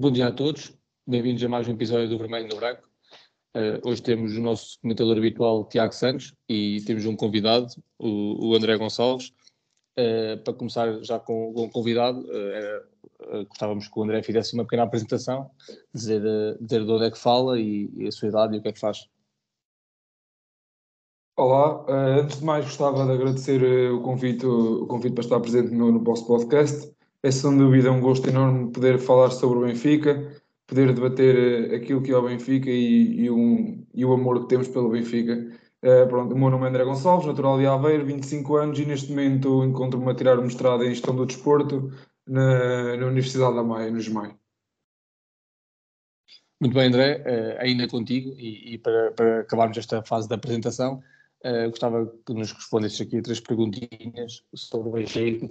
Bom dia a todos, bem-vindos a mais um episódio do Vermelho no Branco. Uh, hoje temos o nosso comentador habitual, Tiago Santos, e temos um convidado, o, o André Gonçalves. Uh, para começar já com, com o convidado, uh, gostávamos que o André fizesse uma pequena apresentação, dizer, dizer de onde é que fala e, e, a sua idade e o que é que faz. Olá, antes de mais gostava de agradecer o convite, o convite para estar presente no, no vosso podcast é sem dúvida um gosto enorme poder falar sobre o Benfica, poder debater eh, aquilo que é o Benfica e, e, um, e o amor que temos pelo Benfica. Uh, pronto, o meu nome é André Gonçalves, natural de Aveiro, 25 anos e neste momento encontro-me a tirar o mestrado em Gestão do Desporto na, na Universidade da Maia, no GEMAI. Muito bem, André, uh, ainda contigo e, e para, para, acabarmos esta fase da apresentação, uh, gostava que nos respondesses aqui três perguntinhas sobre o Benfica,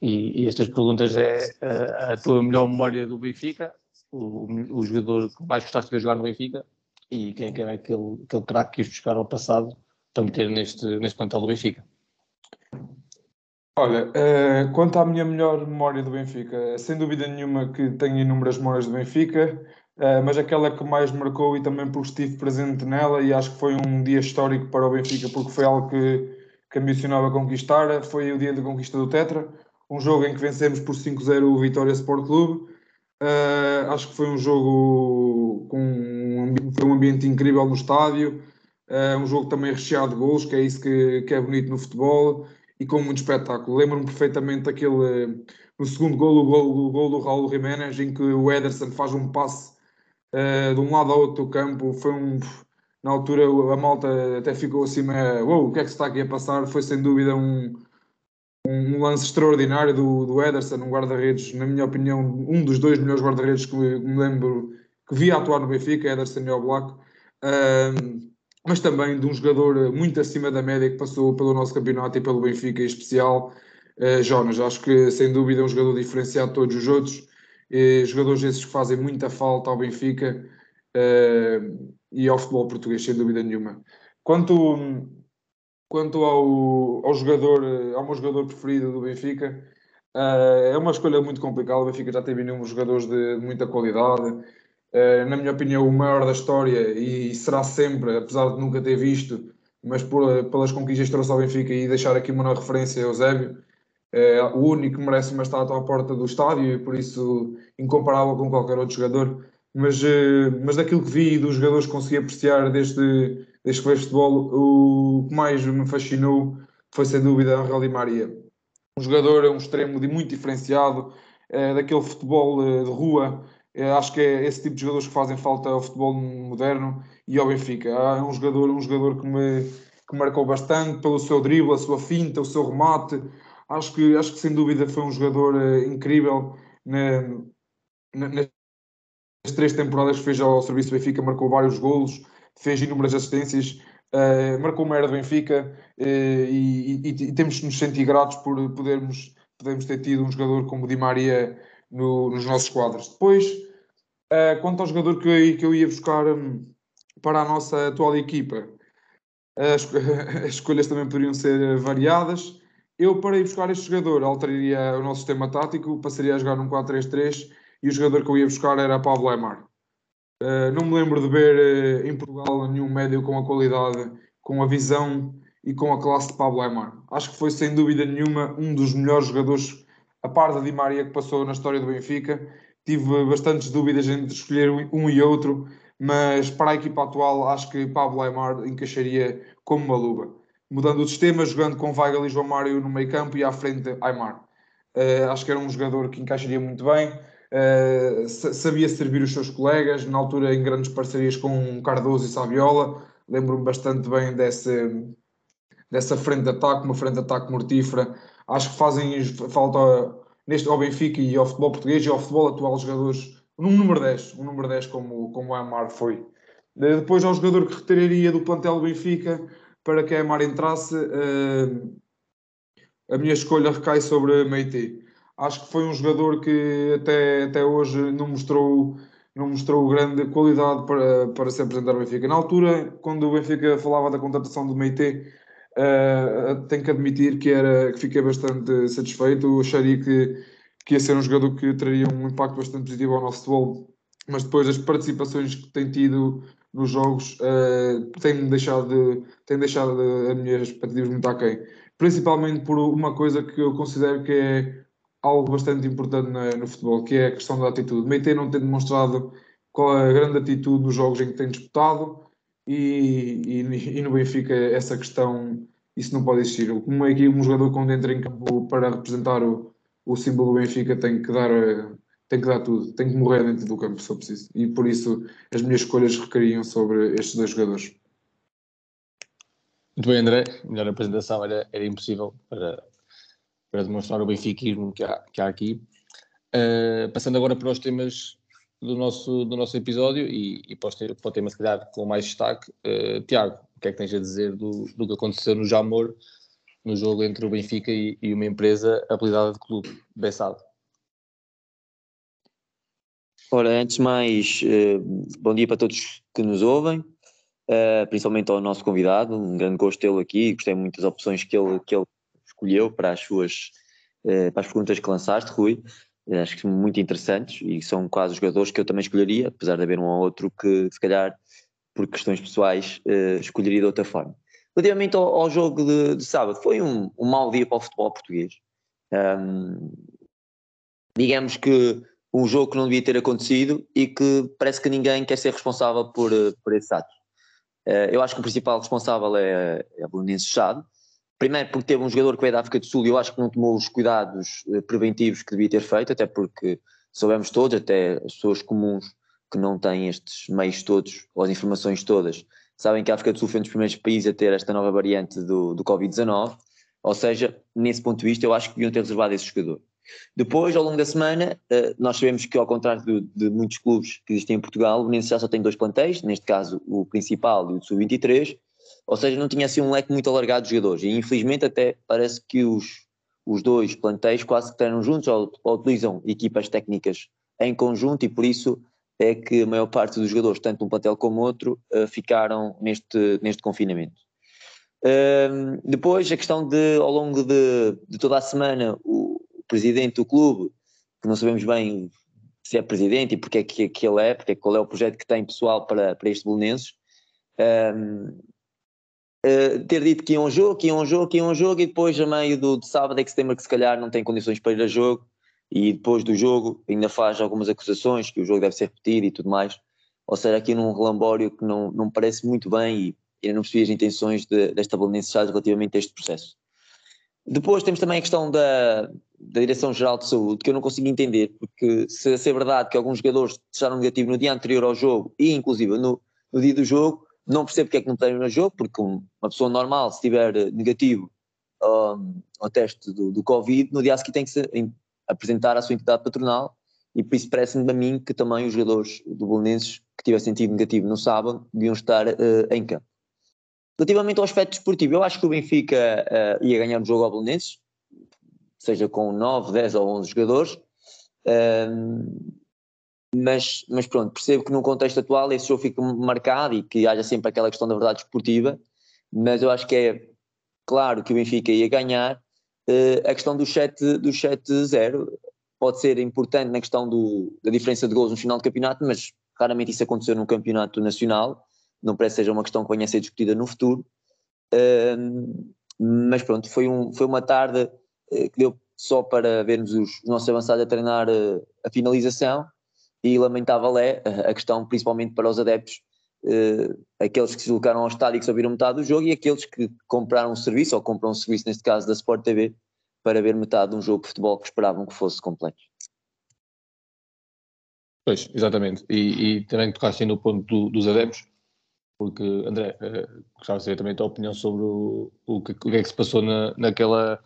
e, e estas perguntas é a, a tua melhor memória do Benfica, o, o jogador que mais gostaste de ver jogar no Benfica e quem, quem é aquele, aquele craque que quis buscar ao passado para meter neste, neste plantel do Benfica. Olha, uh, quanto à minha melhor memória do Benfica, sem dúvida nenhuma que tenho inúmeras memórias do Benfica, uh, mas aquela que mais marcou e também porque estive presente nela e acho que foi um dia histórico para o Benfica porque foi algo que, que ambicionava conquistar, foi o dia da conquista do Tetra, um jogo em que vencemos por 5-0 o Vitória Sport Clube. Uh, acho que foi um jogo com um, foi um ambiente incrível no estádio, uh, um jogo também recheado de gols, que é isso que, que é bonito no futebol, e com muito espetáculo. Lembro-me perfeitamente daquele, no segundo gol, o gol, do Raul Jiménez, em que o Ederson faz um passe uh, de um lado ao outro do campo, foi um... Na altura a malta até ficou assim, uou, o que é que se está aqui a passar? Foi sem dúvida um, um lance extraordinário do, do Ederson, um guarda-redes, na minha opinião, um dos dois melhores guarda-redes que me lembro que vi atuar no Benfica, Ederson e Oblak, um, mas também de um jogador muito acima da média que passou pelo nosso campeonato e pelo Benfica em especial, uh, Jonas. Acho que sem dúvida é um jogador diferenciado de todos os outros, e jogadores esses que fazem muita falta ao Benfica uh, e ao futebol português, sem dúvida nenhuma. Quanto Quanto ao, ao jogador, ao meu jogador preferido do Benfica, uh, é uma escolha muito complicada. O Benfica já teve inúmeros jogadores de, de muita qualidade. Uh, na minha opinião, o maior da história e será sempre, apesar de nunca ter visto, mas por, pelas conquistas que trouxe ao Benfica e deixar aqui uma referência, Eusébio, é o único que merece uma estátua à porta do estádio e por isso incomparável com qualquer outro jogador. Mas, mas daquilo que vi e dos jogadores que consegui apreciar desde desde que vejo futebol, o que mais me fascinou foi sem dúvida Angel Di Maria. Um jogador, um extremo de muito diferenciado, é, daquele futebol eh, de rua. É, acho que é esse tipo de jogadores que fazem falta ao futebol moderno e ao Benfica. É um jogador, um jogador que me, que marcou bastante pelo seu drible, a sua finta, o seu remate. Acho que, acho que sem dúvida foi um jogador incrível na, na, nas três temporadas que fez ao serviço do Benfica, marcou vários golos fez inúmeras assistências, uh, marcou uma era do Benfica uh, e, e, e, temos de nos sentir gratos por podermos, podermos ter tido um jogador como Di Maria no, nos nossos quadros. Depois, uh, quanto ao jogador que eu, que eu ia buscar um, para a nossa atual equipa, as, as escolhas também poderiam ser variadas. Eu, para ir buscar este jogador, alteraria o nosso sistema tático, passaria a jogar num 4-3-3 e o jogador que eu ia buscar era Pablo Emar. Uh, não me lembro de ver uh, em Portugal nenhum médio com a qualidade, com a visão e com a classe de Pablo Aymar. Acho que foi sem dúvida nenhuma um dos melhores jogadores, a par da Di Maria, que passou na história do Benfica. Tive bastantes dúvidas entre escolher um e outro, mas para a equipa atual acho que Pablo Aymar encaixaria como uma luva. Mudando o sistema, jogando com Weigl e João Mário no meio campo e à frente Aymar. Uh, acho que era um jogador que encaixaria muito bem Uh, sabia servir os seus colegas, na altura em grandes parcerias com Cardoso e Saviola. Lembro-me bastante bem dessa, dessa frente de ataque, uma frente de ataque mortífera. Acho que fazem falta neste, ao Benfica e ao futebol português e ao futebol atual jogadores, um número 10, um número 10 como, como o Amar foi. Depois ao jogador que retiraria do plantel do Benfica para que a Amar entrasse, uh, a minha escolha recai sobre Meite acho que foi um jogador que até, até hoje não mostrou, não mostrou grande qualidade para, para se apresentar ao Benfica. Na altura, quando o Benfica falava da contratação do Meite, uh, tenho que admitir que, era, que fiquei bastante satisfeito. Eu acharia que, que ia ser um jogador que traria um impacto bastante positivo ao nosso futebol, mas depois as participações que tem tido nos jogos uh, tem deixado, de, tem deixado de, as minhas expectativas muito aquém. Principalmente por uma coisa que eu considero que é algo bastante importante no futebol, que é a questão da atitude. Meite não tem demonstrado qual é a grande atitude nos jogos em que tem disputado e, e, e no Benfica essa questão, isso não pode existir. Como é que um jogador quando entra em campo para representar o, o símbolo do Benfica tem que dar tem que dar tudo, tem que morrer dentro do campo se for preciso. E por isso as minhas escolhas recaíam sobre estes dois jogadores. Muito bem, André. Melhor apresentação era, era impossível para, para demonstrar o benfiquismo que há, que há aqui. Uh, passando agora para os temas do nosso, do nosso episódio e, e para, o tema, se calhar, com mais destaque. Uh, Tiago, o que é que tens a dizer do, do que aconteceu no Jamor, no jogo entre o Benfica e, e uma empresa apelidada de clube, Bessado? Ora, antes de mais, eh, bom dia para todos que nos ouvem, principalmente ao nosso convidado, um grande gosto tê-lo aqui, gostei muito das opções que ele, que ele escolheu para as suas, eh, para as perguntas que lançaste, Rui, acho que muito interessantes e são quase os jogadores que eu também escolheria, apesar de haver um ou outro que se calhar por questões pessoais escolheria de outra forma. Relativamente ao, jogo de, de, sábado, foi um, um mau dia para o futebol português. Um, digamos que um jogo que não devia ter acontecido e que parece que ninguém quer ser responsável por, eh, por esse ato. Eh, eu acho que o principal responsável é, é a Belenense Chade. Primeiro porque teve um jogador que veio da África do Sul e eu acho que não tomou os cuidados eh, preventivos que devia ter feito, até porque soubemos todos, até as pessoas comuns que não têm estes meios todos, ou as informações todas, sabem que a África do Sul foi um dos primeiros países a ter esta nova variante do, do Covid-19, ou seja, nesse ponto de vista eu acho que deviam ter reservado esse jogador. Depois, ao longo da semana, eh, nós sabemos que, ao contrário de, de muitos clubes que existem em Portugal, o Belenenses já só tem dois plantéis, neste caso o principal e o sub-23, ou seja, não tinha assim um leque muito alargado de jogadores. E infelizmente, até parece que os, os dois plantéis quase que treinam juntos ou, ou utilizam equipas técnicas em conjunto, e por isso é que a maior parte dos jogadores, tanto um plantel como outro, uh, ficaram neste, neste confinamento. Uh, depois, a questão de, ao longo de, de toda a semana, o, presidente do clube, que não sabemos bem se é presidente e porque é que, que ele é, porque é, qual é o projeto que tem pessoal para, para estes bolonenses, um, eh, ter dito que ia um jogo, que ia um jogo, que ia um jogo, e depois a meio do, de sábado é que se lembra que se calhar não tem condições para ir a jogo, e depois do jogo ainda faz algumas acusações que o jogo deve ser repetido e tudo mais. Ou seja, aqui num relambório que não, não parece muito bem e ainda não percebi as intenções de, desta Belenenses relativamente a este processo. Depois temos também a questão da, da Direção-Geral de Saúde, que eu não consigo entender, porque se, se é verdade que alguns jogadores deixaram negativo no dia anterior ao jogo e inclusive no, no dia do jogo, não percebo porque é que não têm no jogo, porque uma pessoa normal, se estiver negativo um, ao teste do, do Covid, no dia a seguir tem que se, apresentar a sua entidade patronal e por isso parece-me a mim que também os jogadores do Bolonenses que tivessem tido negativo no sábado deviam estar uh, em campo. Relativamente ao aspecto desportivo, eu acho que o Benfica uh, ia ganhar o jogo ao Bolonenses, seja com 9, 10 ou 11 jogadores. Um, mas, mas pronto, percebo que no contexto atual esse jogo fica marcado e que haja sempre aquela questão da verdade esportiva, mas eu acho que é claro que o Benfica ia ganhar. Uh, a questão do 7-0 do 7 pode ser importante na questão do, da diferença de gols no final do campeonato, mas raramente isso aconteceu num campeonato nacional, não parece que seja uma questão que venha a ser discutida no futuro. Uh, mas pronto, foi, um, foi uma tarde eh, que deu só para vermos os, nossos avançados a treinar eh, a finalização e lamentável é a questão principalmente para os adeptos Uh, aqueles que se deslocaram ao estádio e que só viram metade do jogo e aqueles que compraram um serviço, ou compram um serviço, neste caso da Sport TV, para ver metade de um jogo de futebol que esperavam que fosse completo. Pois, exatamente. E, e também tocaste no ponto do, dos adeptos, porque, André, uh, gostava de saber também a tua opinião sobre o, o, que, o que é que se passou na, naquela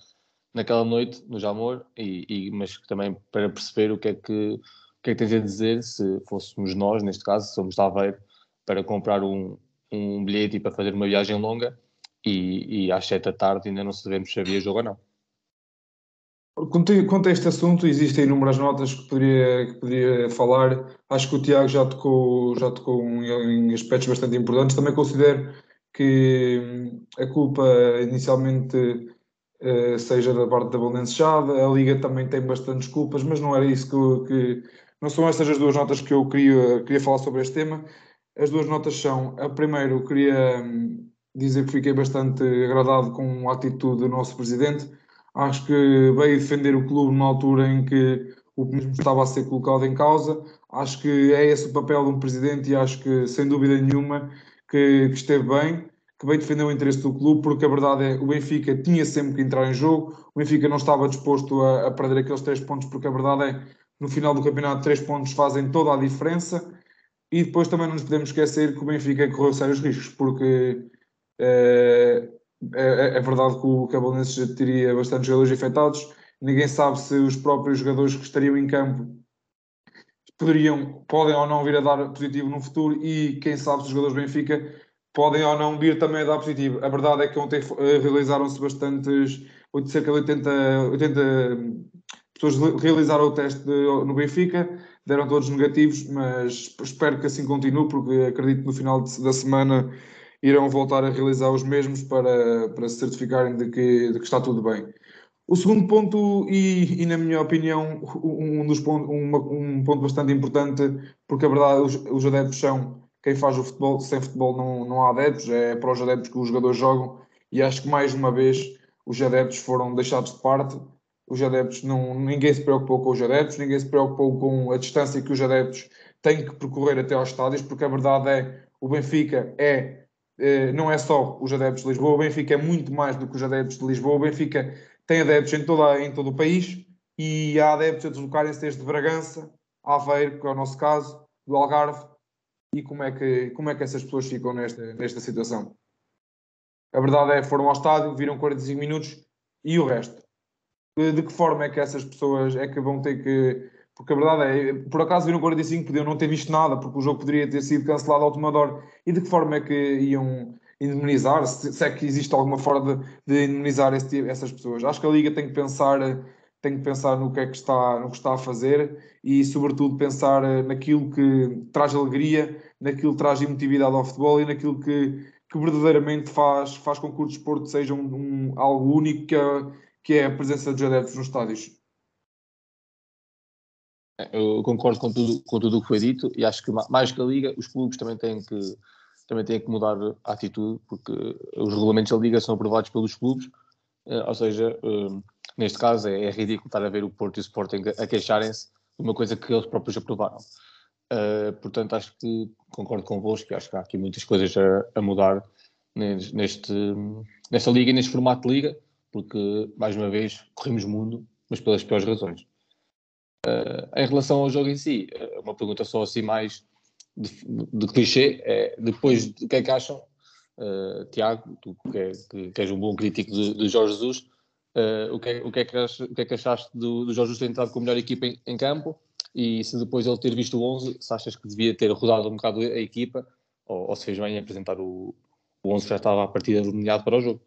naquela noite no Jamor, e, e, mas também para perceber o que é que, que é que tens a dizer se fôssemos nós, neste caso, somos de Aveiro, para comprar um, um bilhete e para fazer uma viagem longa e, e às sete da tarde ainda não sabemos se havia jogo ou não. Quanto, a este assunto, existem inúmeras notas que poderia, que poderia falar. Acho que o Tiago já tocou, já tocou em aspectos bastante importantes. Também considero que hum, a culpa inicialmente uh, seja da parte da Balençada, a Liga também tem bastantes culpas, mas não era isso que, que, não são estas as duas notas que eu queria, queria falar sobre este tema. As duas notas são, a primeira, eu queria hum, dizer que fiquei bastante agradado com a atitude do nosso presidente. Acho que veio defender o clube numa altura em que o mesmo estava a ser colocado em causa. Acho que é esse o papel de um presidente e acho que, sem dúvida nenhuma, que, que esteve bem, que veio defender o interesse do clube, porque a verdade é o Benfica tinha sempre que entrar em jogo, o Benfica não estava disposto a, a perder aqueles três pontos, porque a verdade é no final do campeonato três pontos fazem toda a diferença. E depois também não nos podemos esquecer que o Benfica correu sérios riscos, porque é, é, é verdade que o Cabelenenses já teria bastantes jogadores infectados, ninguém sabe se os próprios jogadores que estariam em campo poderiam, podem ou não vir a dar positivo no futuro e quem sabe se os jogadores do Benfica podem ou não vir também a dar positivo. A verdade é que ontem eh, realizaram-se bastantes, cerca de 80, 80 pessoas realizaram o teste no Benfica, deram todos negativos, mas espero que assim continue, porque acredito que no final da semana irão voltar a realizar os mesmos para, para se certificarem de que, de que está tudo bem. O segundo ponto, e, e, na minha opinião, um, dos pontos, uma, um ponto bastante importante, porque a verdade, os, os, adeptos são quem faz o futebol, sem futebol não, não há adeptos, é para os adeptos que os jogadores jogam, e acho que mais uma vez os adeptos foram deixados de parte. Os adeptos, não, ninguém se preocupou com os adeptos, ninguém se preocupou com a distância que os adeptos têm que percorrer até aos estádios, porque a verdade é o Benfica é, é não é só os adeptos de Lisboa, o Benfica é muito mais do que os adeptos de Lisboa, o Benfica tem adeptos em, toda, em todo o país e há adeptos a deslocarem-se desde Bragança, Aveiro, que é o nosso caso, do Algarve, e como é que, como é que essas pessoas ficam nesta, nesta situação? A verdade é que foram ao estádio, viram 45 minutos e o resto. De, de que forma é que essas pessoas é que vão ter que. Porque a verdade é, por acaso viram 45, podiam não ter visto nada, porque o jogo poderia ter sido cancelado ao tomador. E de que forma é que iam indemnizar, se, se, é que existe alguma forma de, de indemnizar esse, essas pessoas. Acho que a Liga tem que pensar tem que pensar no que é que está, no que está a fazer e, sobretudo, pensar eh, naquilo que traz alegria, naquilo que traz emotividade ao futebol e naquilo que, que verdadeiramente faz, faz com que o desporto seja um, um algo único, que que é a presença dos adeptos nos estádios. Eu concordo com tudo, com tudo o que foi dito e acho que mais que a Liga, os clubes também têm que também têm que mudar a atitude, porque os regulamentos da Liga são aprovados pelos clubes, eh, ou seja, eh, neste caso é, é, ridículo estar a ver o Porto e o Sporting a queixarem-se de uma coisa que eles próprios aprovaram. Portanto, acho que concordo convosco, acho que há aqui muitas coisas a, a mudar neste, nesta liga e neste formato de liga, porque, mais uma vez, corremos mundo, mas pelas piores razões. Uh, em relação ao jogo em si, uma pergunta só assim mais de, de clichê, é, depois do que é que acham, uh, Tiago, tu que, é, que, que, és um bom crítico de Jorge Jesus, uh, o, que é, o, que é que ach, o que é que achaste do, do Jorge Jesus ter entrado com a melhor equipa em, em, campo e se depois ele ter visto o 11, se achas que devia ter rodado um bocado a equipa ou, ou se fez bem em apresentar o, o 11 que já estava a partida delineado para o jogo?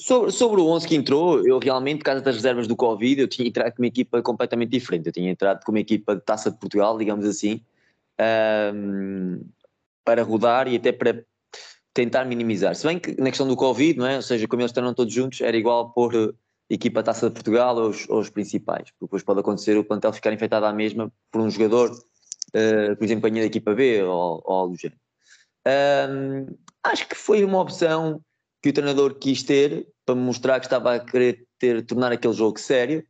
Sobre, sobre o 11 que entrou, eu realmente, por causa das reservas do Covid, eu tinha entrado com uma equipa completamente diferente. Eu tinha entrado com uma equipa de taça de Portugal, digamos assim, um, para rodar e até para tentar minimizar. Se bem que na questão do Covid, não é? ou seja, como eles estão todos juntos, era igual pôr eh, equipa taça de Portugal aos, aos principais, porque depois pode acontecer o plantel ficar infectado à mesma por um jogador, uh, por exemplo, da equipa B ou, ou algo do género. Um, acho que foi uma opção que o treinador quis ter para mostrar que estava a querer ter, tornar aquele jogo sério.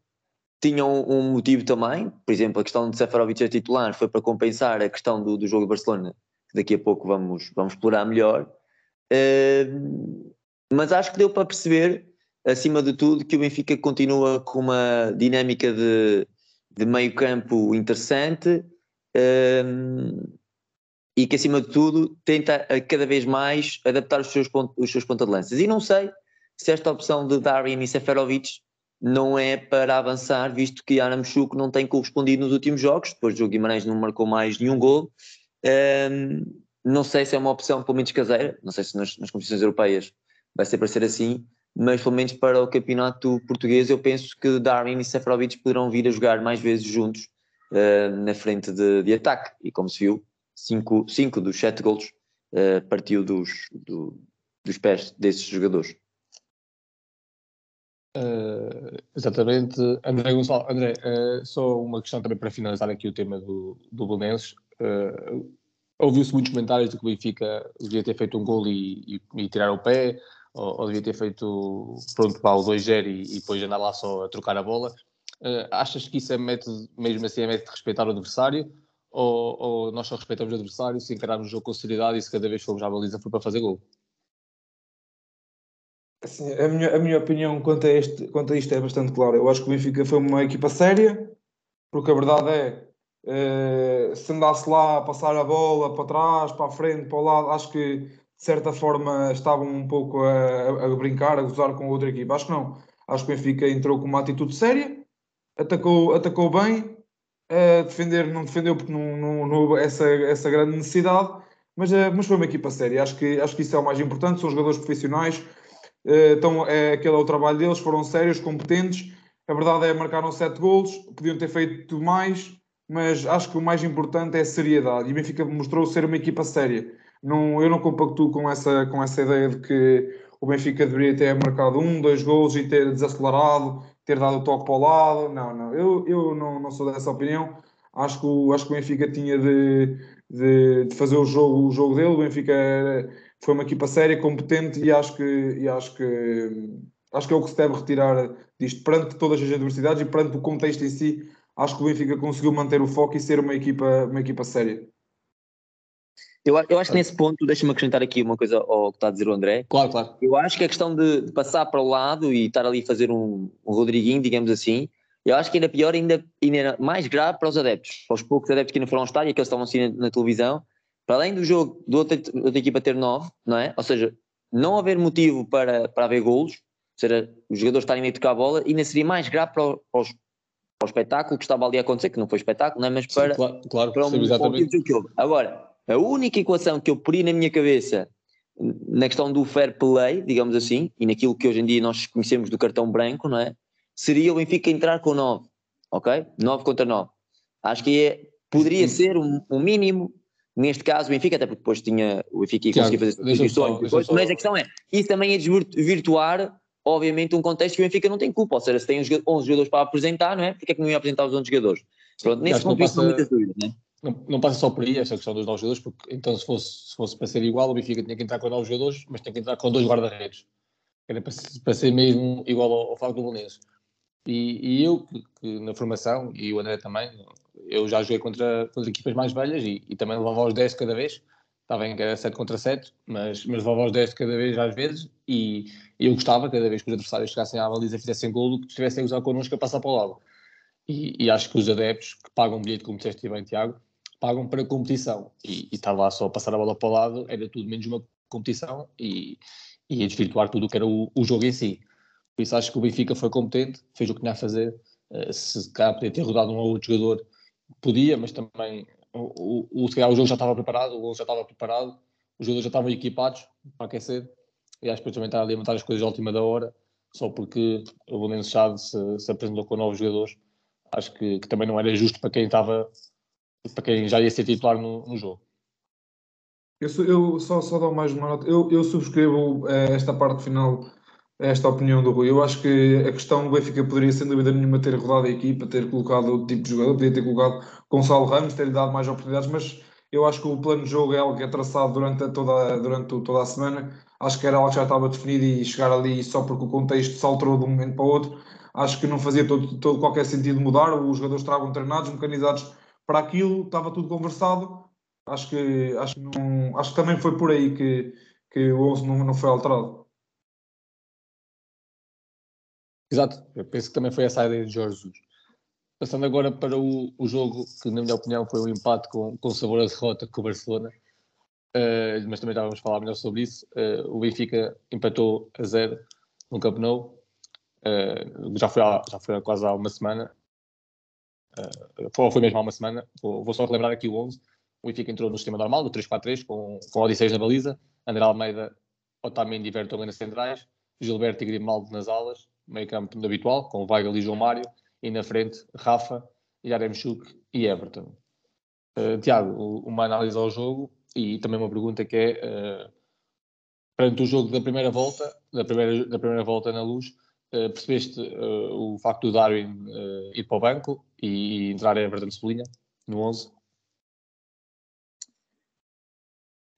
Tinha um, um motivo também, por exemplo, a questão de Seferovic ser titular foi para compensar a questão do, do jogo de Barcelona, que daqui a pouco vamos, vamos explorar melhor. Uh, mas acho que deu para perceber, acima de tudo, que o Benfica continua com uma dinâmica de, de meio campo interessante. Uh, e que, acima de tudo, tenta cada vez mais adaptar os seus, pontos, os seus pontos de lança. E não sei se esta opção de Darwin e Seferovic não é para avançar, visto que Aramchuk não tem correspondido nos últimos jogos, depois do Guimarães não marcou mais nenhum gol. Um, não sei se é uma opção pelo menos caseira, não sei se nas, nas competições europeias vai ser para ser assim, mas pelo menos para o campeonato português eu penso que Darwin e Seferovic poderão vir a jogar mais vezes juntos uh, na frente de, de ataque, e como se viu, cinco, cinco dos sete gols uh, partiu dos, do, dos pés desses jogadores. Uh, exatamente, André Gonçalves. André, uh, só uma questão também para finalizar aqui o tema do, do Belenenses. Uh, Ouviu-se muitos comentários de que o Benfica devia ter feito um gol e, e, e tirar o pé, ou, ou, devia ter feito pronto para o 2-0 e, e, depois andar lá só a trocar a bola. achas que isso é método, mesmo assim, é método de respeitar o adversário? Ou, ou nós só respeitamos o adversário se encararmos o jogo com seriedade e se cada vez formos à baliza for para fazer gol? Assim, a, minha, a minha opinião quanto a, este, quanto a isto é bastante clara. Eu acho que o Benfica foi uma equipa séria, porque a verdade é, uh, se andasse lá a passar a bola para trás, para a frente, para o lado, acho que de certa forma estavam um pouco a, a, brincar, a gozar com outra equipa. Acho que não. Acho que o Benfica entrou com uma atitude séria, atacou, atacou bem, uh, defender não defendeu porque não, não, não houve essa, essa grande necessidade, mas, uh, mas foi uma equipa séria. Acho que, acho que isso é o mais importante, são jogadores profissionais então, é, aquele é o trabalho deles, foram sérios, competentes. A verdade é marcaram sete golos, podiam ter feito mais, mas acho que o mais importante é a seriedade. E o Benfica mostrou ser uma equipa séria. Não, eu não compactuo com essa, com essa ideia de que o Benfica deveria ter marcado um, dois gols e ter desacelerado, ter dado o toque para o lado. Não, não, eu, eu não, não sou dessa opinião. Acho que, o, acho que o Benfica tinha de, de, de fazer o jogo, o jogo dele. O Benfica foi uma equipa séria, competente e acho que, e acho que, acho que é o que se deve retirar disto. Perante todas as adversidades e perante o contexto em si, acho que o Benfica conseguiu manter o foco e ser uma equipa, uma equipa séria. Eu, eu acho que nesse ponto, deixa-me acrescentar aqui uma coisa ao que está a dizer o André. Claro, claro. Eu acho que a questão de, de passar para o lado e estar ali a fazer um, um Rodriguinho, digamos assim, eu acho que ainda pior, ainda, ainda mais grave para os adeptos, para os poucos adeptos que não foram ao estádio, que eles estavam assim na, na televisão, para além do jogo da outra, outra equipa ter 9, não é? Ou seja, não haver motivo para, para haver golos, ou seja, os jogadores estarem a tocar a bola, ainda seria mais grave para, o, para, os, para o espetáculo que estava ali a acontecer, que não foi espetáculo, não é? mas para, Sim, claro, claro, para um, exatamente. que houve. Agora, a única equação que eu poria na minha cabeça na questão do fair play, digamos assim, e naquilo que hoje em dia nós conhecemos do cartão branco, não é? Seria o Benfica entrar com 9, ok? 9 contra 9. Acho que é, poderia ser um, um mínimo Neste caso, o Benfica, até porque depois tinha o Benfica e conseguia fazer substituições, mas a questão é, isso também é desvirtuar, obviamente, um contexto que o Benfica não tem culpa, ou seja, se tem 11 jogadores para apresentar, não é? Porque é que não ia apresentar os 11 jogadores? Pronto, nesse ponto de vista, muitas dúvidas, não é? Não, não, passa só por aí essa questão dos novos jogadores, porque então se fosse, se fosse para ser igual, o Benfica tinha que entrar com novos jogadores, mas tinha que entrar com dois guarda-redes. Era para, para, ser mesmo igual ao, ao Fábio do Belenenses. E, e, eu, que, que, na formação, e o André também, eu já joguei contra, contra equipas mais velhas e, e também levava aos 10 cada vez. Estava em era 7 contra 7, mas, mas levava aos 10 cada vez às vezes. E, e eu gostava, cada vez que os adversários chegassem à baliza e fizessem golo, que estivessem a usar connosco a passar para o lado. E, e, acho que os adeptos que pagam um bilhete, como disseste bem, Tiago, pagam para competição. E, e estar lá só a passar a bola para o lado era tudo menos uma competição e, e a desvirtuar tudo o que era o, o jogo em si. Por isso acho que o Benfica foi competente, fez o que tinha a fazer. Uh, se cá podia ter rodado um ou outro jogador podia, mas também o, o, o, o jogo já estava preparado, o gol já estava preparado, os jogadores já estavam equipados para aquecer, e acho que também está a montar as coisas à última da hora, só porque o Chade se, se, apresentou com novos jogadores, acho que, que, também não era justo para quem estava, para quem já ia ser titular no, no jogo. Eu, eu, só, só dou mais uma nota, eu, eu subscrevo eh, esta parte final esta opinião do Rui. Eu acho que a questão do Benfica poderia, sem dúvida nenhuma, ter rodado a equipa, ter colocado outro tipo de jogador, poderia ter colocado Gonçalo Ramos, ter-lhe dado mais oportunidades, mas eu acho que o plano de jogo é algo que é traçado durante toda, durante toda a semana. Acho que era algo que já estava definido e chegar ali só porque o contexto se alterou de um momento para o outro. Acho que não fazia todo, todo qualquer sentido mudar. Os jogadores estavam treinados, mecanizados para aquilo, estava tudo conversado. Acho que, acho que, não, acho que também foi por aí que, que o 11 não, não foi alterado. Exato, eu penso que também foi essa a ideia de Jorge Jesus. Passando agora para o, o, jogo, que na minha opinião foi um empate com, com sabor a derrota com o Barcelona, uh, mas também já vamos falar melhor sobre isso. Uh, o Benfica empatou a zero no Camp Nou, uh, já, foi há, já foi há quase há uma semana, foi, foi mesmo há uma semana, vou, só relembrar aqui o 11. O Benfica entrou no sistema normal, do 3-4-3, com, com Odisseus na baliza, André Almeida, Otamendi e Vertonghen nas centrais, Gilberto e Grimaldo nas alas, meio campo habitual, com Weigl e João Mário, e na frente Rafa, Yaremchuk e Everton. Uh, Tiago, uma análise ao jogo e também uma pergunta que é uh, perante o jogo da primeira volta, da primeira, da primeira volta na luz, uh, percebeste uh, o facto do Darwin uh, ir para o banco e entrar Everton Cebolinha no 11?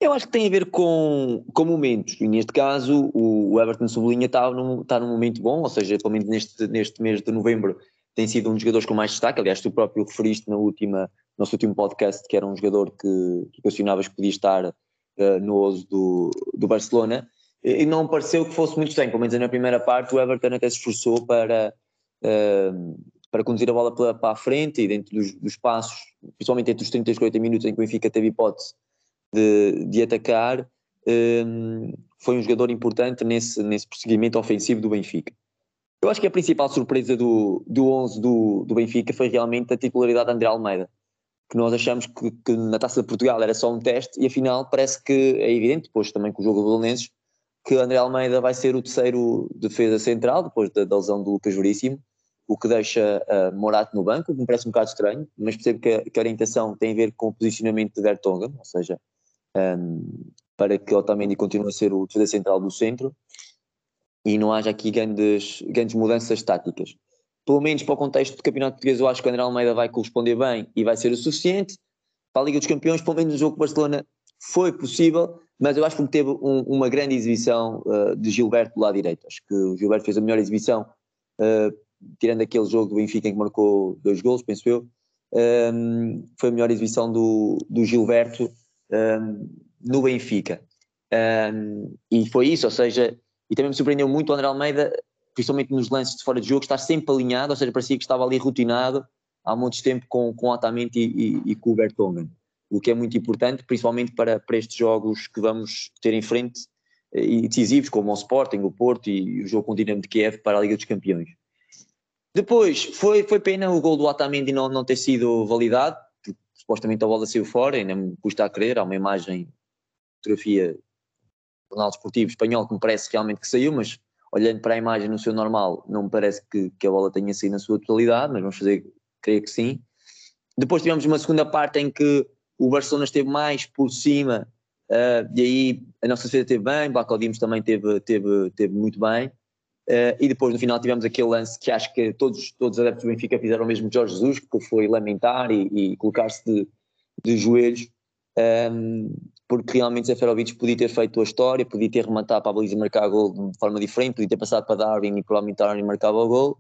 Eu acho que tem a ver com, com momentos, e neste caso o, Everton Sublinha está num, está num momento bom, ou seja, pelo menos neste, neste mês de novembro tem sido um dos jogadores com mais destaque, aliás tu próprio referiste na última, no nosso último podcast que era um jogador que, que questionavas que podia estar uh, no oso do, do Barcelona, e não pareceu que fosse muito estranho, pelo menos na primeira parte o Everton até se esforçou para, uh, para conduzir a bola para, para a frente e dentro dos, dos passos, principalmente entre os 30 e 40 minutos em que o Benfica teve hipótese de, de atacar, um, foi um jogador importante nesse, nesse prosseguimento ofensivo do Benfica. Eu acho que a principal surpresa do, do 11 do, do Benfica foi realmente a titularidade de André Almeida, que nós achamos que, que, na Taça de Portugal era só um teste e afinal parece que é evidente, depois também com o jogo do Belenenses, que André Almeida vai ser o terceiro defesa central, depois da, da lesão do Lucas Veríssimo, o que deixa uh, Morato no banco, o me parece um bocado estranho, mas percebo que a, que a orientação tem a ver com o posicionamento de Vertonghen, ou seja, um, para que Otamendi continue a ser o defesa central do centro e não haja aqui grandes, grandes mudanças táticas. Pelo menos para o contexto do Campeonato Português, eu acho que o André Almeida vai corresponder bem e vai ser o suficiente. Para a Liga dos Campeões, pelo menos no jogo Barcelona foi possível, mas eu acho que teve um, uma grande exibição uh, de Gilberto do lado direito. Acho que o Gilberto fez a melhor exibição, uh, tirando aquele jogo do Benfica em que marcou dois gols, penso eu. Um, foi a melhor exibição do, do Gilberto um, no Benfica. Um, e foi isso, ou seja, e também me surpreendeu muito o André Almeida, principalmente nos lances de fora de jogo, estar sempre alinhado, ou seja, parecia que estava ali rotinado há muito tempo com, com e, e, e com o Bertongen, o que é muito importante, principalmente para, para estes jogos que vamos ter em frente eh, e decisivos, como o Sporting, o Porto e o jogo com o Dinamo de Kiev para a Liga dos Campeões. Depois, foi, foi pena o gol do Otamendi não, não ter sido validado, supostamente a bola saiu fora, ainda me custa a crer, há uma imagem, fotografia jornal desportivo espanhol que me parece realmente que saiu, mas olhando para a imagem no seu normal, não me parece que, que a bola tenha saído na sua totalidade, mas vamos fazer, creio que sim. Depois tivemos uma segunda parte em que o Barcelona esteve mais por cima, uh, e aí a nossa defesa esteve bem, Baco Dimos também teve, teve, teve muito bem. Uh, e depois no final tivemos aquele lance que acho que todos, todos os adeptos do Benfica fizeram mesmo de Jorge Jesus, que foi lamentar e, e colocar-se de, de joelhos, um, ehm, porque realmente Seferovic podia ter feito a história, podia ter rematado para a baliza e marcar gol de forma diferente, podia ter passado para Darwin e provavelmente Darwin marcava o gol.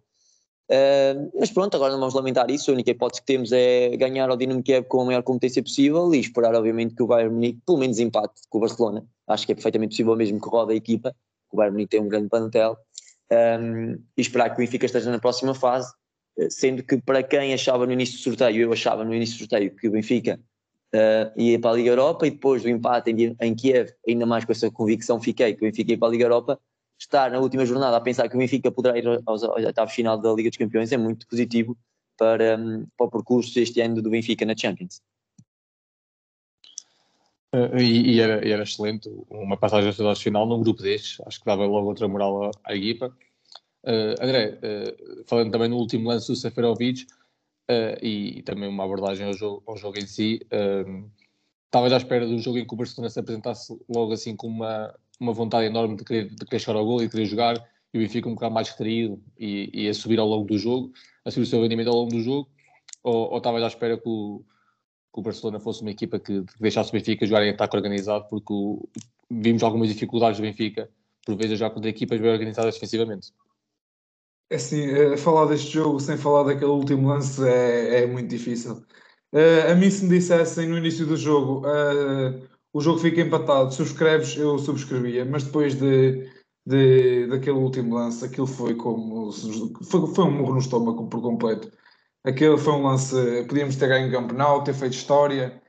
Uh, mas pronto, agora não vamos lamentar isso. A única hipótese que temos é ganhar ao Dinamo Kiev com a maior competência possível e esperar, obviamente, que o Bayern Munique, pelo menos empate com o Barcelona. Acho que é perfeitamente possível mesmo que roda a equipa. O Bayern Munique tem um grande plantel um, e esperar que o Benfica esteja na próxima fase, eh, sendo que para quem achava no início do sorteio, eu achava no início do sorteio que o Benfica uh, ia para a Liga Europa e depois do empate em, em, Kiev, ainda mais com essa convicção fiquei que o Benfica ia para a Liga Europa, estar na última jornada a pensar que o Benfica poderá ir aos, oitavos final da Liga dos Campeões é muito positivo para, um, para o percurso deste ano do Benfica na Champions. Uh, e, e, era, e, era, excelente uma passagem à final num grupo destes, acho que dava logo outra moral à, à equipa. Uh, André, uh, falando também no último lance do Seferovic e, e, também uma abordagem ao jogo, ao jogo em si, estava já à espera do jogo em que o Barcelona se apresentasse logo assim com uma, uma vontade enorme de querer, de querer chegar ao gol e de querer jogar, e o Benfica um bocado mais retraído e, a subir ao longo do jogo, a subir o seu rendimento ao longo do jogo, ou estava já à espera que o que o Barcelona fosse uma equipa que deixasse o Benfica jogar em ataque organizado, porque o, vimos algumas dificuldades do Benfica, por vezes, já contra equipas bem organizadas defensivamente. É assim, uh, falar deste jogo sem falar daquele último lance é, é muito difícil. Uh, a mim, se me dissessem no início do jogo uh, o jogo fica empatado, subscreves, eu subscrevia, mas depois de, de, daquele último lance, aquilo foi como. Foi, foi um murro no estômago por completo. Aquele foi um lance, podíamos ter ganho campeonato, ter feito história.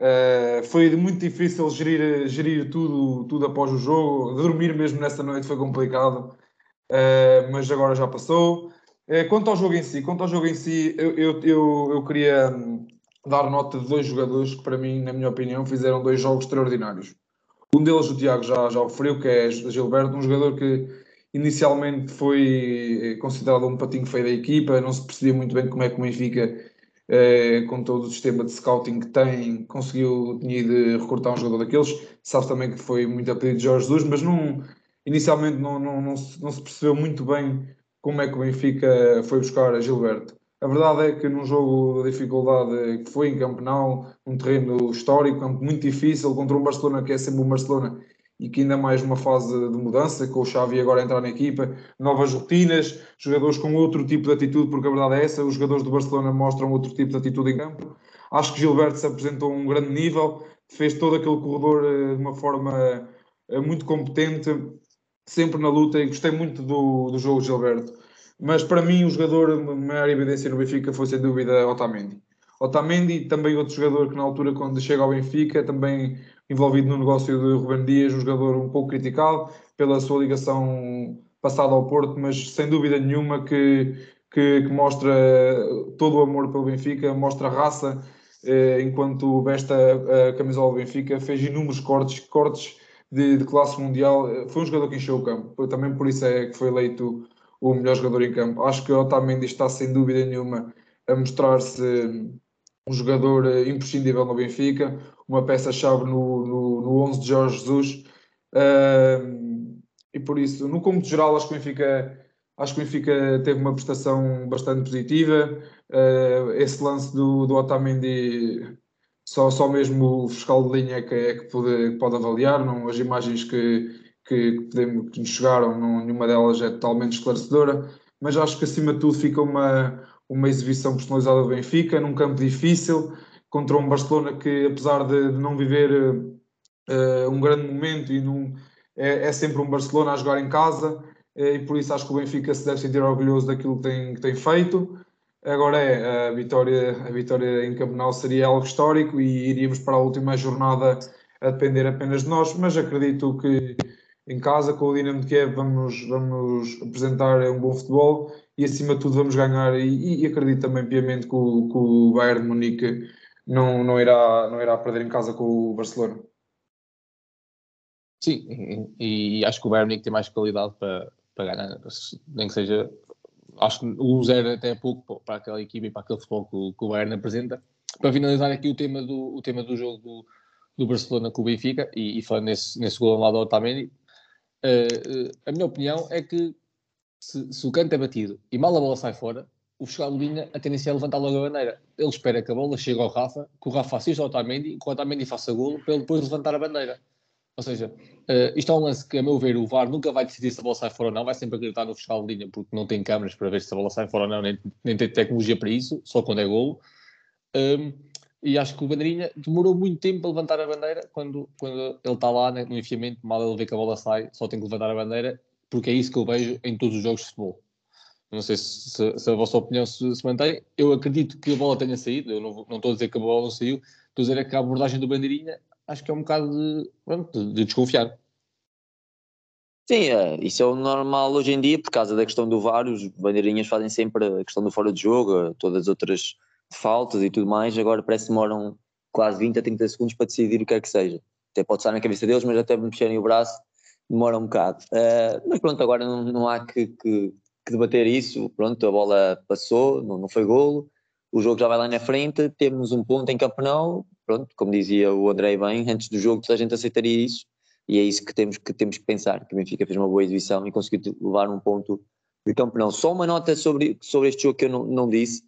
Uh, foi muito difícil gerir, gerir tudo, tudo após o jogo. Dormir mesmo nessa noite foi complicado, uh, mas agora já passou. Uh, quanto ao jogo em si, quanto ao jogo em si, eu, eu, eu, eu queria hum, dar nota de dois jogadores que, para mim, na minha opinião, fizeram dois jogos extraordinários. Um deles, o Tiago já, já referiu, que é Gilberto, um jogador que inicialmente foi considerado um patinho feio da equipa, não se percebia muito bem como é que o Benfica eh, com todo o sistema de scouting que tem, conseguiu tinha de recrutar um jogador daqueles. Sabe também que foi muito a pedido de Jorge Jesus, mas não, inicialmente não, não, não, se, não se percebeu muito bem como é que o Benfica foi buscar a Gilberto. A verdade é que num jogo de dificuldade que foi em Campenau, um terreno histórico, muito difícil, contra um Barcelona que é sempre um Barcelona e que ainda mais numa fase de mudança, com o Xavi agora entrar na equipa, novas rotinas, jogadores com outro tipo de atitude, porque a verdade é essa, os jogadores do Barcelona mostram outro tipo de atitude em campo. Acho que Gilberto se apresentou a um grande nível, fez todo aquele corredor eh, de uma forma eh, muito competente, sempre na luta, e gostei muito do, do jogo de Gilberto. Mas para mim, o jogador de maior evidência no Benfica foi sem dúvida Otamendi. Otamendi, também outro jogador que na altura, quando chega ao Benfica, também envolvido no negócio de Ruben Dias, um jogador um pouco criticado pela sua ligação passada ao Porto, mas sem dúvida nenhuma que, que, que mostra todo o amor pelo Benfica, mostra raça, eh, enquanto veste a, a camisola do Benfica, fez inúmeros cortes, cortes de, de, classe mundial, foi um jogador que encheu o campo, também por isso é que foi eleito o melhor jogador em campo. Acho que o Otamendi está sem dúvida nenhuma a mostrar-se um jogador eh, imprescindível no Benfica, uma peça-chave no, no, no 11 de Jorge Jesus. E por isso, no cômputo geral, acho que o Benfica, acho que o Benfica teve uma prestação bastante positiva. Uh, esse lance do, do Otamendi, só, só mesmo o fiscal de linha é que, é que pode, pode avaliar. Não, as imagens que, que, podemos, que nos chegaram, não, nenhuma delas é totalmente esclarecedora. Mas acho que acima de tudo fica uma, uma exibição personalizada do Benfica, num campo difícil, contra um Barcelona que, apesar de, de não viver uh, um grande momento, e num, é, é, sempre um Barcelona a jogar em casa, uh, e por isso acho que o Benfica se deve sentir orgulhoso daquilo que tem, que tem feito. Agora é, a vitória, a vitória em Campeonato seria algo histórico e iríamos para a última jornada a depender apenas de nós, mas acredito que em casa com o Dinamo de Kiev vamos, vamos apresentar um bom futebol e acima de tudo vamos ganhar e, e acredito também piamente que o, que o Bayern de Munique não, não, irá, não irá perder em casa com o Barcelona. Sim, e, e acho que o Bayern Munique tem mais qualidade para, para ganhar, nem que seja, acho que o 0 até é pouco para aquela equipa e para aquele futebol que, que, o Bayern apresenta. Para finalizar aqui o tema do, o tema do jogo do, do Barcelona com o Benfica e, e falando nesse, nesse gol lá do Otamendi, uh, uh, a minha opinião é que se, se, o canto é batido e mal a bola sai fora, o de linha a tendência é levantar logo a bandeira. Ele espera que a bola chegue ao Rafa, que o Rafa assista ao Otamendi que o Otamendi faça golo para ele depois levantar a bandeira. Ou seja, uh, isto é um lance que, a meu ver, o VAR nunca vai decidir se a bola sai fora ou não, vai sempre acreditar no fiscal de linha porque não tem câmaras para ver se a bola sai fora ou não, nem, nem tem tecnologia para isso, só quando é golo. Um, e acho que o Bandeirinha demorou muito tempo a levantar a bandeira quando, quando ele está lá né, no enfiamento, mal ele vê que a bola sai, só tem que levantar a bandeira porque é isso que eu vejo em todos os jogos de futebol. Não sei se, se, a vossa opinião se, se, mantém. Eu acredito que a bola tenha saído. Eu não, não estou a dizer que a bola não saiu. Estou a dizer é que a abordagem do Bandeirinha acho que é um bocado de, de, de desconfiar. Sim, é, isso é o normal hoje em dia, por causa da questão do VAR, os bandeirinhas fazem sempre a questão do fora de jogo, todas as outras faltas e tudo mais, agora parece que demoram quase 20 a 30 segundos para decidir o que é que seja. Até pode estar na cabeça deles, mas até mexerem o braço demora um bocado. Uh, mas pronto, agora não, não há que, que, que, debater isso. Pronto, a bola passou, não, não foi golo, o jogo já vai lá na frente, temos um ponto em campeonato. Pronto, como dizia o André bem, antes do jogo toda a gente aceitaria isso e é isso que temos que, temos que pensar, que o Benfica fez uma boa exibição e conseguiu levar um ponto de campeonato. Só uma nota sobre, sobre este jogo que eu não, não disse.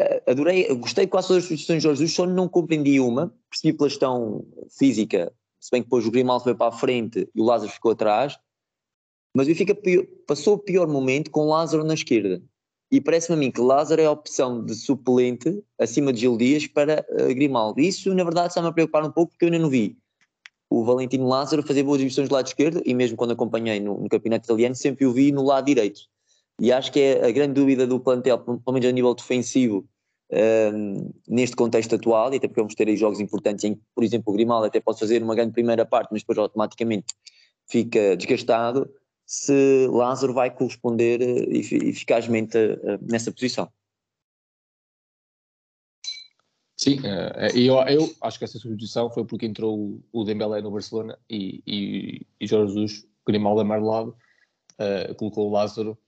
Uh, adorei, gostei quase todas as substituições de Jorge Jesus, só não compreendi uma, percebi pela questão física se bem que depois o Grimaldo foi para a frente e o Lázaro ficou atrás, mas o Benfica passou o pior momento com o Lázaro na esquerda. E parece-me a mim que Lázaro é a opção de suplente acima de Gil Dias para uh, Grimaldo. Isso, na verdade, está-me a preocupar um pouco porque eu ainda não vi o Valentino Lázaro fazer boas divisões do lado esquerdo e mesmo quando acompanhei no, no campeonato italiano sempre o vi no lado direito. E acho que é a grande dúvida do plantel, pelo menos a nível defensivo, um, neste contexto atual, e até porque vamos ter aí jogos importantes em que, por exemplo, o Grimaldo até pode fazer uma grande primeira parte, mas depois automaticamente fica desgastado, se Lázaro vai corresponder uh, eficazmente uh, nessa posição. Sim, eu, eu, acho que essa substituição foi porque entrou o Dembélé no Barcelona e, e, e Jorge Jesus, Grimaldo amarelado, uh, colocou o Lázaro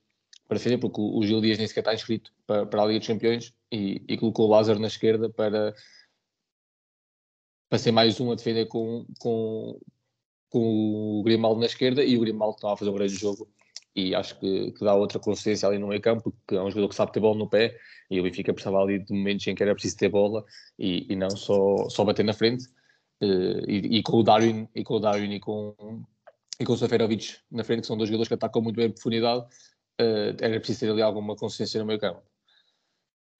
para defender, porque o Gil Dias nem sequer está inscrito para, para a Liga dos Campeões e, e colocou o Lázaro na esquerda para, para ser mais um a defender com, com, com o Grimaldo na esquerda e o Grimaldo estava a fazer um grande jogo e acho que, que, dá outra consciência ali no meio campo, que é um jogador que sabe ter bola no pé e o Benfica precisava ali de momentos em que era preciso ter bola e, e não só, só bater na frente uh, e, e, com o Darwin e com o Darwin e com, e com o Saferovic na frente, que são dois jogadores que atacam muito bem a profundidade, uh, era preciso ter ali alguma consciência no meio campo.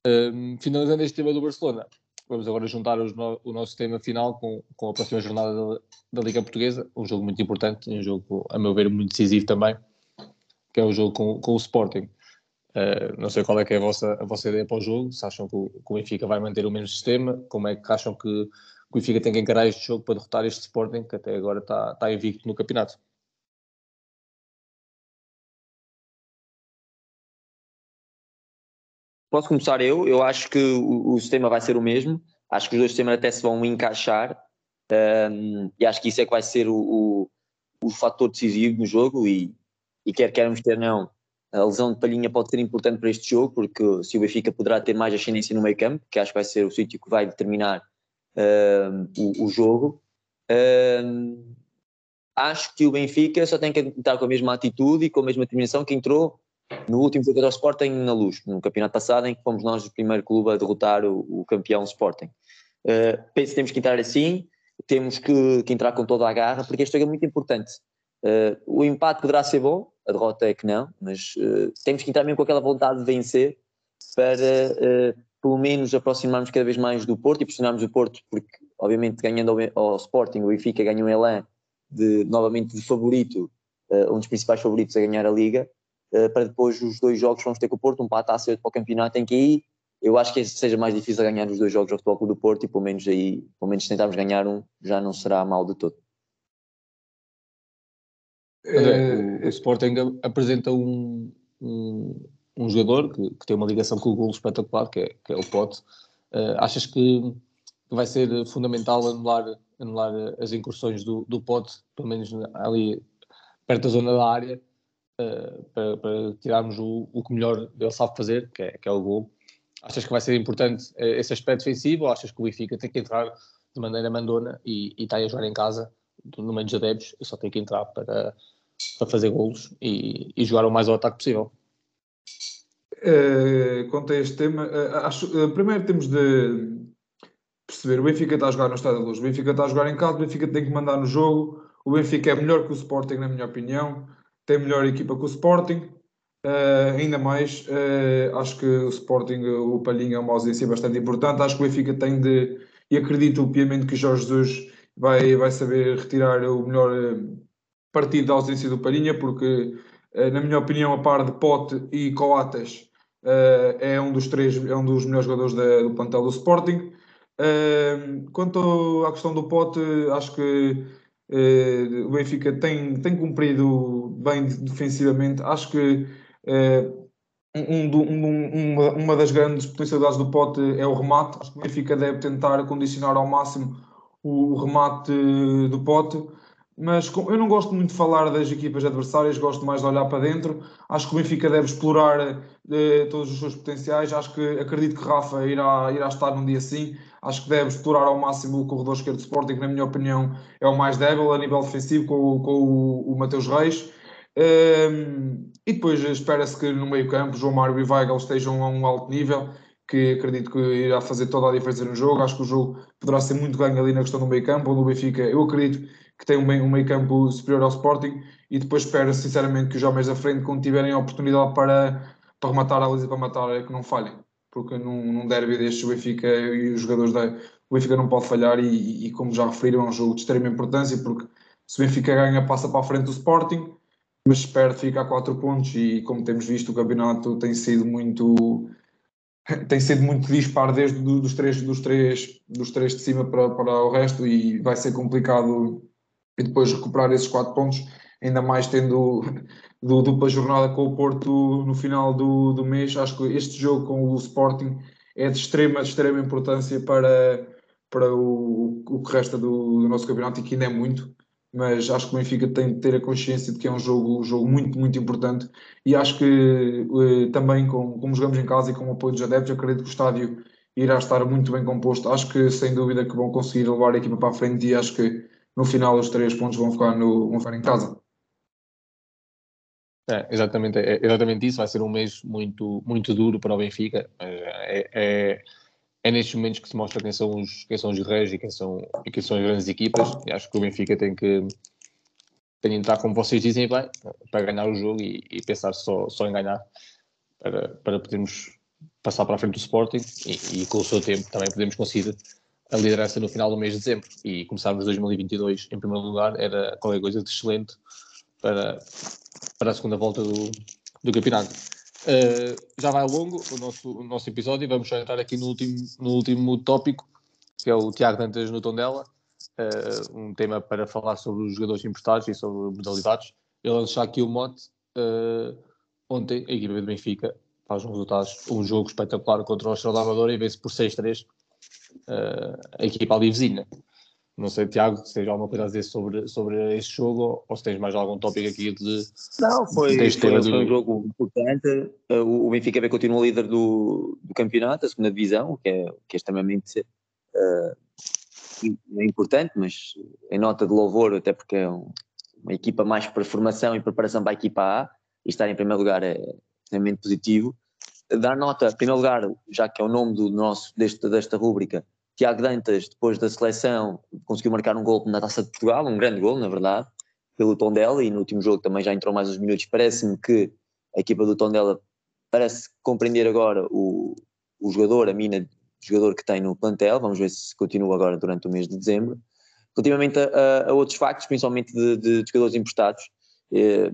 Um, finalizando este tema do Barcelona, vamos agora juntar no, o nosso tema final com, com a próxima jornada da, da, Liga Portuguesa, um jogo muito importante, um jogo, a meu ver, muito decisivo também, que é o jogo com, com o Sporting. Uh, não sei qual é, é a, vossa, a vossa ideia para o jogo, se acham que o, que o Benfica vai manter o mesmo sistema, como é que acham que, que o Benfica tem que encarar este jogo para derrotar este Sporting, que até agora está, está invicto no campeonato. Posso começar eu? Eu acho que o, o, sistema vai ser o mesmo. Acho que os dois sistemas até se vão encaixar. Um, e acho que isso é que vai ser o, o, o fator decisivo no jogo. E, e quer queremos, quer não, a lesão de Palhinha pode ser importante para este jogo, porque se o Benfica poderá ter mais ascendência no meio campo, que acho que vai ser o sítio que vai determinar o, o, jogo. acho que o Benfica só tem que entrar com a mesma atitude e com a mesma determinação que entrou no último jogo do Sporting na Luz, no campeonato passado, em que fomos nós o primeiro clube a derrotar o, o campeão Sporting. Uh, penso que temos que entrar assim, temos que, que, entrar com toda a garra, porque este jogo é muito importante. Uh, o empate poderá ser bom, a derrota é que não, mas uh, temos que entrar mesmo com aquela vontade de vencer para pelo menos aproximarmos cada vez mais do Porto e pressionarmos o Porto, porque obviamente ganhando ao, ao Sporting, o Benfica ganha um elan de, novamente de favorito, um dos principais favoritos a ganhar a Liga, para depois os dois jogos vamos ter com o Porto, um para a taça e outro para o campeonato, em que aí eu acho que seja mais difícil ganhar os dois jogos ao Futebol Clube do Porto e pelo menos aí, pelo menos se tentarmos ganhar um, já não será mal de todo. O, o Sporting apresenta um, um, um jogador que, que, tem uma ligação com o golo espetacular, que é, que é o Pote. Uh, achas que vai ser fundamental anular, anular as incursões do, do Pote, pelo menos ali perto da zona da área, uh, para, para, tirarmos o, o, que melhor ele sabe fazer, que é, que é o gol. Achas que vai ser importante uh, esse aspecto defensivo ou achas que o Benfica tem que entrar de maneira mandona e, e está a jogar em casa, no meio dos adeptos, só tem que entrar para, para fazer golos e, e jogar o mais ao ataque possível? Uh, quanto a este tema, uh, acho, uh, primeiro temos de perceber: o Benfica está a jogar no Estado da Luz, o Benfica está a jogar em casa, o Benfica tem que mandar no jogo. O Benfica é melhor que o Sporting, na minha opinião tem melhor equipa que o Sporting. Uh, ainda mais, uh, acho que o Sporting, o Palhinha é uma ausência bastante importante. Acho que o Benfica tem de, e acredito piamente que Jorge Jesus vai, vai saber retirar o melhor uh, partido da ausência do Palhinha, porque, na minha opinião, a par de Pote e Coates, é um dos três, é um dos melhores jogadores da, do plantel do Sporting. quanto à questão do Pote, acho que o Benfica tem, tem cumprido bem defensivamente. Acho que uh, um, um, uma, uma das grandes potencialidades do Pote é o remate. Acho que o Benfica deve tentar condicionar ao máximo o, remate do Pote. Mas eu não gosto muito de falar das equipas adversárias, gosto mais de olhar para dentro. Acho que o Benfica deve explorar uh, todos os seus potenciais. Acho que acredito que Rafa irá, irá estar num dia assim Acho que deve explorar ao máximo o corredor esquerdo do Sporting, que na minha opinião é o mais débil a nível defensivo com, com o, o Mateus Reis. Um, e depois espera-se que no meio campo João Mário e Weigl estejam a um alto nível, que acredito que irá fazer toda a diferença no jogo. Acho que o jogo poderá ser muito ganho ali na questão do meio campo, onde o Benfica, eu acredito que tem um meio, um meio campo superior ao Sporting, e depois espero sinceramente que os homens da frente, quando tiverem a oportunidade para, para rematar a luz e para matar, que não falhem porque num, num derby deste o Benfica e os jogadores da o Benfica não pode falhar e, e, como já referiram, é um jogo de extrema importância porque se o Benfica ganha passa para a frente do Sporting, mas perde fica a 4 pontos e como temos visto o campeonato tem sido muito tem sido muito dispar desde do, dos três dos três dos três de cima para, para o resto e vai ser complicado e depois recuperar esses 4 pontos ainda mais tendo do, dupla jornada com o Porto no final do, do mês. Acho que este jogo com o Sporting é de extrema, de extrema importância para, para o, o que resta do, do nosso campeonato e que ainda é muito. Mas acho que o Benfica tem de ter a consciência de que é um jogo, um jogo muito, muito importante e acho que eh, também, com, como jogamos em casa e com o apoio dos adeptos, acredito que o estádio irá estar muito bem composto. Acho que sem dúvida que vão conseguir levar a equipa para a frente e acho que no final os três pontos vão ficar, no, vão ficar em casa. É, exatamente, é, exatamente isso. Vai ser um mês muito, muito duro para o Benfica. É, é, é nestes momentos que se mostra quem são os, quem são os reis e quem são, e quem são as grandes equipas. E acho que o Benfica tem que, tem de entrar, como vocês dizem bem, para ganhar o jogo e, e pensar só, só em ganhar para, para podermos passar para a frente do Sporting e, e, com o seu tempo também podemos conseguir a liderança no final do mês de dezembro e começarmos 2022 em primeiro lugar era qualquer coisa de excelente para, para a segunda volta do, do campeonato. Uh, já vai longo o nosso, o nosso episódio e vamos só entrar aqui no último, no último tópico, que é o Tiago Dantas no Tondela, uh, um tema para falar sobre os jogadores emprestados e sobre modalidades. Ele lançou aqui o mote. Uh, ontem a equipa do Benfica faz um resultados, um jogo espetacular contra o Estrela Amadora e vê-se por 6-3 a equipa ali vizinha. Não sei, Tiago, se tens alguma coisa a dizer sobre, sobre este jogo ou se tens mais algum tópico aqui de. Não, foi, foi, foi um jogo importante. O, Benfica continua líder do, do campeonato, a segunda divisão, o que é, que é extremamente uh, é importante, mas em nota de louvor, até porque é um, uma equipa mais para formação e preparação para a equipa A, e estar em primeiro lugar é extremamente positivo. Dar nota, em primeiro lugar, já que é o nome do nosso, deste, desta rúbrica, Tiago Dantas, depois da seleção, conseguiu marcar um gol na Taça de Portugal, um grande gol, na verdade, pelo Tondela, e no último jogo também já entrou mais uns minutos. Parece-me que a equipa do Tondela parece compreender agora o, o jogador, a mina de jogador que tem no plantel. Vamos ver se continua agora durante o mês de dezembro. Relativamente a, a, outros factos, principalmente de, de, de jogadores emprestados, eh,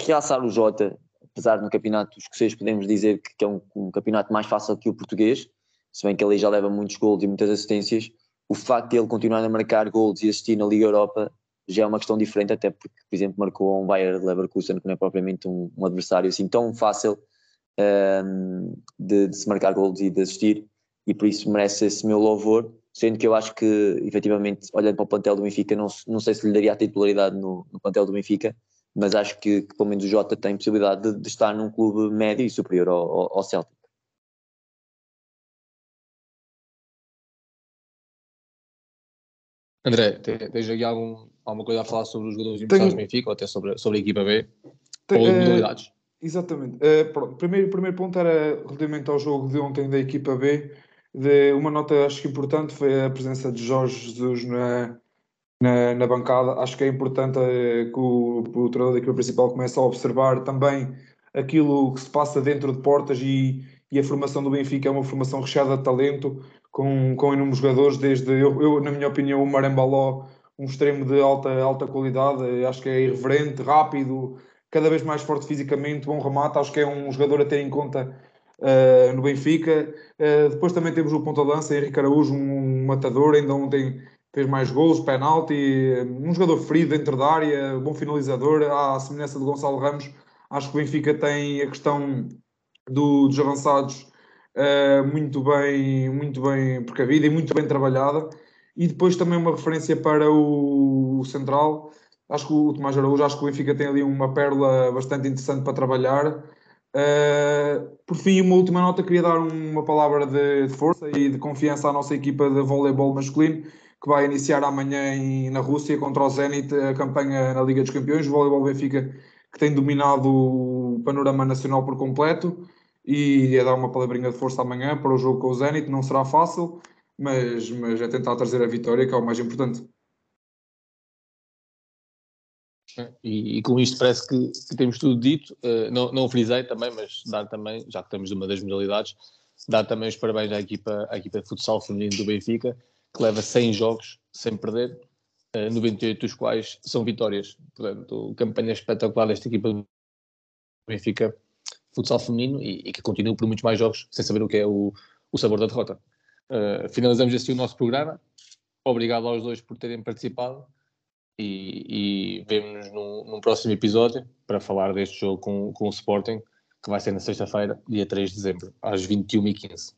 realçar o Jota, apesar no campeonato escocês podemos dizer que, que é um, um campeonato mais fácil que o português, se bem que ele já leva muitos gols e muitas assistências, o facto de ele continuar a marcar gols e assistir na Liga Europa já é uma questão diferente, até porque, por exemplo, marcou um Bayer Leverkusen, que não é propriamente um, um adversário assim tão fácil um, de, de, se marcar gols e de assistir, e por isso merece esse meu louvor, sendo que eu acho que, efetivamente, olhando para o plantel do Benfica, não, não sei se lhe daria a titularidade no, no plantel do Benfica, mas acho que, que, pelo menos o Jota tem possibilidade de, de estar num clube médio e superior ao, ao Celtic. André, tens aqui algum, alguma coisa a falar sobre os jogadores emprestados do Benfica ou até sobre, sobre a equipa B? Tem, ou modalidades? Uh, exatamente. Uh, primeiro, primeiro ponto era relativamente ao jogo de ontem da equipa B. De, uma nota acho que importante foi a presença de Jorge Jesus na, na, na bancada. Acho que é importante uh, que o, o treinador da equipa principal comece a observar também aquilo que se passa dentro de portas e, e a formação do Benfica é uma formação recheada de talento com, com inúmeros jogadores, desde, eu, eu, na minha opinião, o Marembaló, um extremo de alta, alta qualidade, acho que é irreverente, rápido, cada vez mais forte fisicamente, bom remate, acho que é um jogador a ter em conta uh, no Benfica. Uh, depois também temos o ponta-lança, Henrique Araújo, um, um, matador, ainda ontem fez mais gols, penalti, um jogador ferido dentro da área, bom finalizador, à semelhança de Gonçalo Ramos, acho que o Benfica tem a questão do, dos avançados uh, muito bem, muito bem precavida e muito bem trabalhada. E depois também uma referência para o, o Central. Acho que o Tomás Araújo, acho que o Benfica tem ali uma pérola bastante interessante para trabalhar. Uh, por fim, uma última nota, queria dar uma palavra de, de, força e de confiança à nossa equipa de voleibol masculino, que vai iniciar amanhã em, na Rússia contra o Zenit a campanha na Liga dos Campeões. O voleibol Benfica que tem dominado o panorama nacional por completo e é dar uma palavrinha de força amanhã para o jogo com o Zenit. Não será fácil, mas, mas é tentar trazer a vitória, que é o mais importante. E, e, com isto parece que, que temos tudo dito. Uh, não, não frisei também, mas dar também, já que estamos numa das modalidades, dar também os parabéns à equipa, à equipa de futsal feminino do Benfica, que leva 100 jogos sem perder, uh, eh, 98 dos quais são vitórias. Portanto, campanha espetacular desta equipa do Benfica futsal feminino e, e, que continua por muitos mais jogos sem saber o que é o, o sabor da derrota. Uh, finalizamos assim o nosso programa. Obrigado aos dois por terem participado e, e vemo-nos num, num, próximo episódio para falar deste jogo com, com o Sporting, que vai ser na sexta-feira, dia 3 de dezembro, às 21h15.